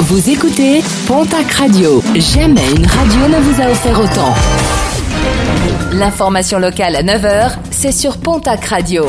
Vous écoutez Pontac Radio. Jamais une radio ne vous a offert autant. L'information locale à 9h, c'est sur Pontac Radio.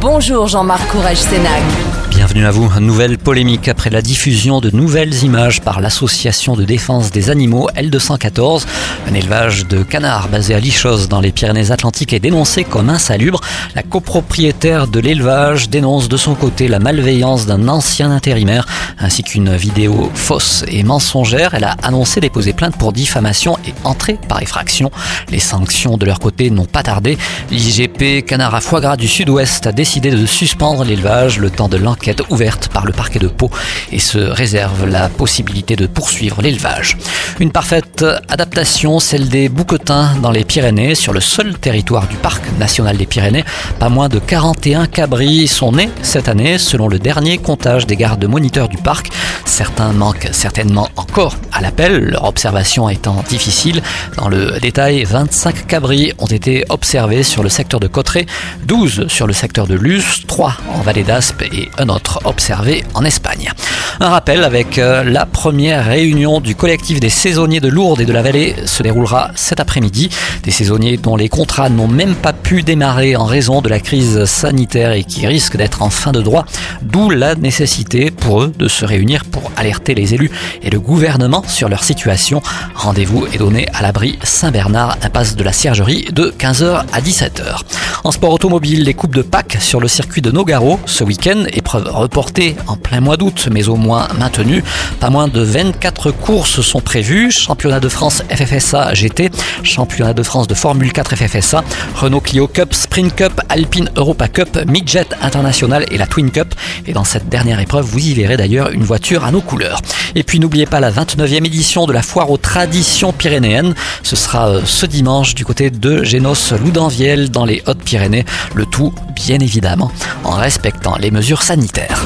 Bonjour Jean-Marc Courage Sénac. Bienvenue à vous. Nouvelle polémique après la diffusion de nouvelles images par l'association de défense des animaux L214. Un élevage de canards basé à Lichos dans les Pyrénées-Atlantiques est dénoncé comme insalubre. La copropriétaire de l'élevage dénonce de son côté la malveillance d'un ancien intérimaire ainsi qu'une vidéo fausse et mensongère. Elle a annoncé déposer plainte pour diffamation et entrée par effraction. Les sanctions de leur côté n'ont pas tardé. L'IGP Canard à foie gras du Sud-Ouest a décidé de suspendre l'élevage le temps de l'enquête ouverte par le parquet de Pau et se réserve la possibilité de poursuivre l'élevage. Une parfaite adaptation, celle des bouquetins dans les Pyrénées, sur le seul territoire du parc national des Pyrénées. Pas moins de 41 cabris sont nés cette année, selon le dernier comptage des gardes moniteurs du parc. Certains manquent certainement encore à l'appel, leur observation étant difficile. Dans le détail, 25 cabris ont été observés sur le secteur de Cotteret, 12 sur le secteur de Luz, 3 en vallée d'Aspe et un autre observé en Espagne. Un rappel avec euh, la première réunion du collectif des saisonniers de Lourdes et de la Vallée déroulera cet après-midi. Des saisonniers dont les contrats n'ont même pas pu démarrer en raison de la crise sanitaire et qui risquent d'être en fin de droit, d'où la nécessité pour eux de se réunir pour alerter les élus et le gouvernement sur leur situation. Rendez-vous est donné à l'abri Saint-Bernard, impasse de la Ciergerie de 15h à 17h. En sport automobile, les coupes de Pâques sur le circuit de Nogaro ce week-end, épreuve reportée en plein mois d'août mais au moins maintenue. Pas moins de 24 courses sont prévues. Championnat de France GT, championnat de France de Formule 4 FFSA, Renault Clio Cup, Sprint Cup, Alpine Europa Cup, Midjet International et la Twin Cup. Et dans cette dernière épreuve, vous y verrez d'ailleurs une voiture à nos couleurs. Et puis n'oubliez pas la 29e édition de la foire aux traditions pyrénéennes. Ce sera euh, ce dimanche du côté de Génos-Loudanviel dans les Hautes-Pyrénées. Le tout, bien évidemment, en respectant les mesures sanitaires.